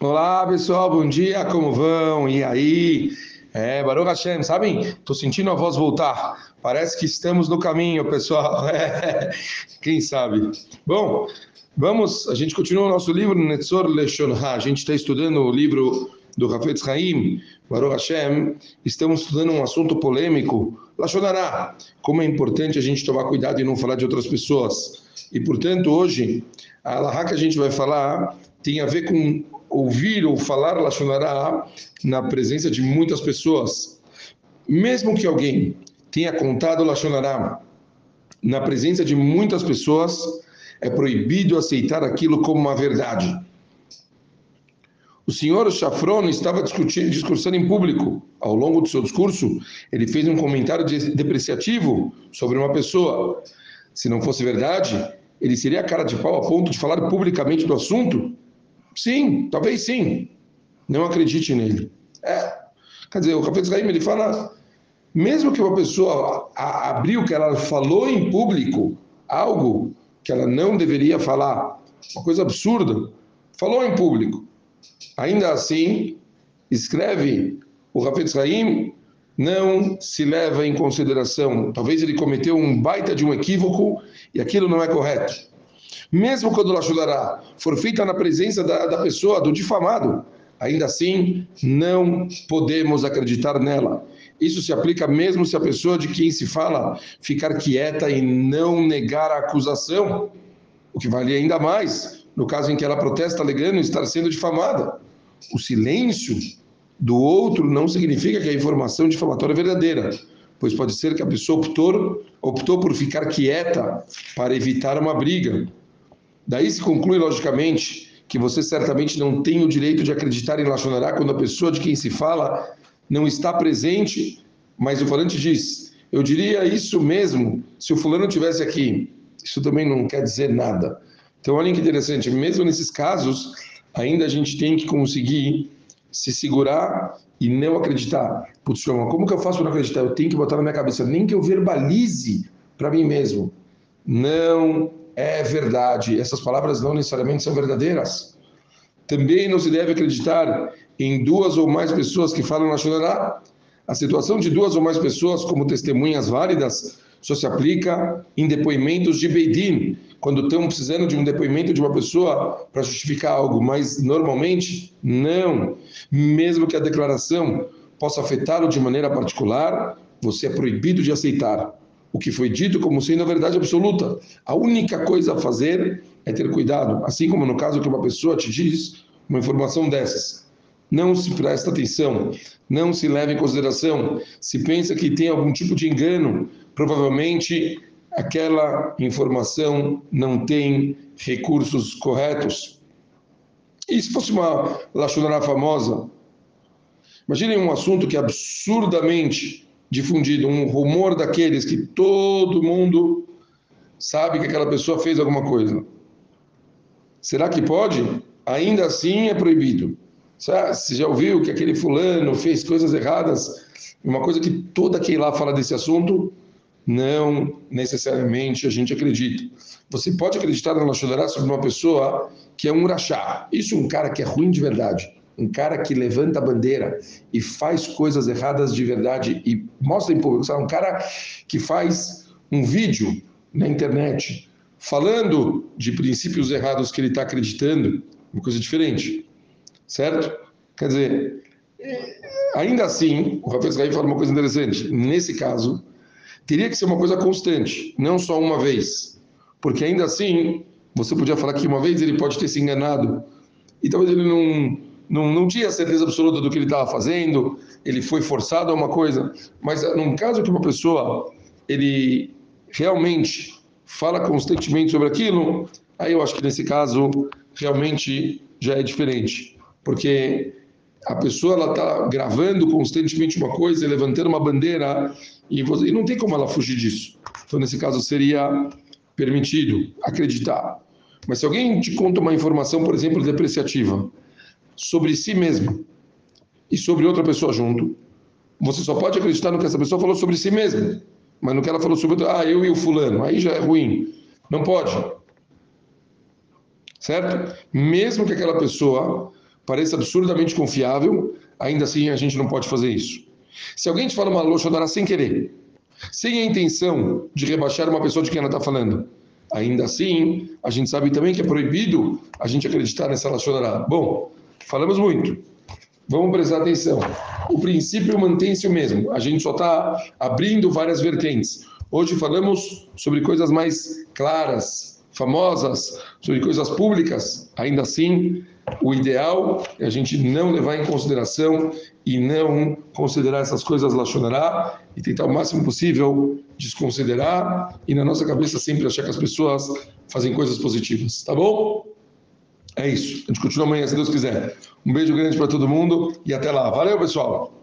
Olá pessoal, bom dia, como vão? E aí? É, Baruch Hashem, sabem? Estou sentindo a voz voltar. Parece que estamos no caminho, pessoal. É, quem sabe? Bom, vamos, a gente continua o nosso livro Netzor Leshon Ha. A gente está estudando o livro do Hafetz Haim, Baruch Hashem. Estamos estudando um assunto polêmico, Lashonará. Como é importante a gente tomar cuidado e não falar de outras pessoas. E, portanto, hoje, a Allahá que a gente vai falar tem a ver com ouvir ou falar Lashonará na presença de muitas pessoas. Mesmo que alguém tenha contado Lashonará na presença de muitas pessoas, é proibido aceitar aquilo como uma verdade. O senhor Chafron estava discutindo, discursando em público. Ao longo do seu discurso, ele fez um comentário depreciativo sobre uma pessoa. Se não fosse verdade, ele seria cara de pau a ponto de falar publicamente do assunto? Sim, talvez sim. Não acredite nele. É. Quer dizer, o Rafael Haim, ele fala, mesmo que uma pessoa abriu que ela falou em público algo que ela não deveria falar, uma coisa absurda, falou em público. Ainda assim, escreve o Rafael Haim, não se leva em consideração. Talvez ele cometeu um baita de um equívoco e aquilo não é correto. Mesmo quando a Lashudara for feita na presença da, da pessoa, do difamado, ainda assim não podemos acreditar nela. Isso se aplica mesmo se a pessoa de quem se fala ficar quieta e não negar a acusação, o que vale ainda mais no caso em que ela protesta alegando estar sendo difamada. O silêncio do outro não significa que a informação difamatória é verdadeira, pois pode ser que a pessoa optou, optou por ficar quieta para evitar uma briga. Daí se conclui, logicamente, que você certamente não tem o direito de acreditar em Lachonará quando a pessoa de quem se fala não está presente, mas o falante diz: Eu diria isso mesmo se o fulano estivesse aqui. Isso também não quer dizer nada. Então, olha que interessante, mesmo nesses casos, ainda a gente tem que conseguir se segurar e não acreditar. Putz, como que eu faço para não acreditar? Eu tenho que botar na minha cabeça, nem que eu verbalize para mim mesmo. Não é verdade. Essas palavras não necessariamente são verdadeiras. Também não se deve acreditar em duas ou mais pessoas que falam na Shonará. A situação de duas ou mais pessoas como testemunhas válidas só se aplica em depoimentos de Beidin, quando estão precisando de um depoimento de uma pessoa para justificar algo, mas normalmente não. Mesmo que a declaração possa afetá-lo de maneira particular, você é proibido de aceitar o que foi dito como sendo a verdade absoluta. A única coisa a fazer é ter cuidado, assim como no caso que uma pessoa te diz uma informação dessas. Não se presta atenção, não se leva em consideração. Se pensa que tem algum tipo de engano, provavelmente aquela informação não tem recursos corretos. E se fosse uma Lachonará famosa? Imaginem um assunto que é absurdamente difundido um rumor daqueles que todo mundo sabe que aquela pessoa fez alguma coisa. Será que pode? Ainda assim é proibido. Você já ouviu que aquele fulano fez coisas erradas? Uma coisa que toda quem lá fala desse assunto, não necessariamente a gente acredita. Você pode acreditar na Lachudara sobre uma pessoa que é um urachá. Isso é um cara que é ruim de verdade um cara que levanta a bandeira e faz coisas erradas de verdade e mostra em público, sabe? um cara que faz um vídeo na internet falando de princípios errados que ele está acreditando, uma coisa diferente, certo? Quer dizer, ainda assim, o Rafael Israel fala uma coisa interessante. Nesse caso, teria que ser uma coisa constante, não só uma vez, porque ainda assim, você podia falar que uma vez ele pode ter se enganado e talvez ele não não, não tinha certeza absoluta do que ele estava fazendo, ele foi forçado a uma coisa, mas num caso que uma pessoa ele realmente fala constantemente sobre aquilo, aí eu acho que nesse caso realmente já é diferente, porque a pessoa ela está gravando constantemente uma coisa, levantando uma bandeira e, você, e não tem como ela fugir disso. Então nesse caso seria permitido acreditar. Mas se alguém te conta uma informação, por exemplo, depreciativa, sobre si mesmo e sobre outra pessoa junto, você só pode acreditar no que essa pessoa falou sobre si mesma, mas no que ela falou sobre ah, eu e o fulano, aí já é ruim. Não pode. Certo? Mesmo que aquela pessoa pareça absurdamente confiável, ainda assim a gente não pode fazer isso. Se alguém te fala uma Lashonara sem querer, sem a intenção de rebaixar uma pessoa de quem ela está falando, ainda assim, a gente sabe também que é proibido a gente acreditar nessa Lashonara. Bom, falamos muito. Vamos prestar atenção. O princípio mantém-se o mesmo. A gente só está abrindo várias vertentes. Hoje falamos sobre coisas mais claras, famosas, sobre coisas públicas. Ainda assim, o ideal é a gente não levar em consideração e não considerar essas coisas lachonará e tentar o máximo possível desconsiderar e na nossa cabeça sempre achar que as pessoas fazem coisas positivas, tá bom? É isso. A gente continua amanhã, se Deus quiser. Um beijo grande para todo mundo e até lá. Valeu, pessoal!